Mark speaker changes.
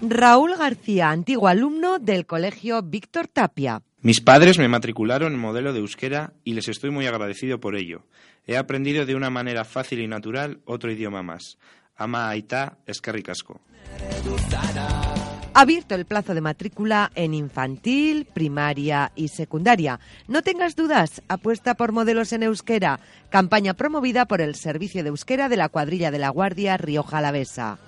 Speaker 1: Raúl García, antiguo alumno del Colegio Víctor Tapia.
Speaker 2: Mis padres me matricularon en modelo de euskera y les estoy muy agradecido por ello. He aprendido de una manera fácil y natural otro idioma más. Ama aita escarricasco.
Speaker 1: Abierto el plazo de matrícula en infantil, primaria y secundaria. No tengas dudas, apuesta por modelos en euskera. Campaña promovida por el Servicio de Euskera de la Cuadrilla de la Guardia Rioja Alavesa.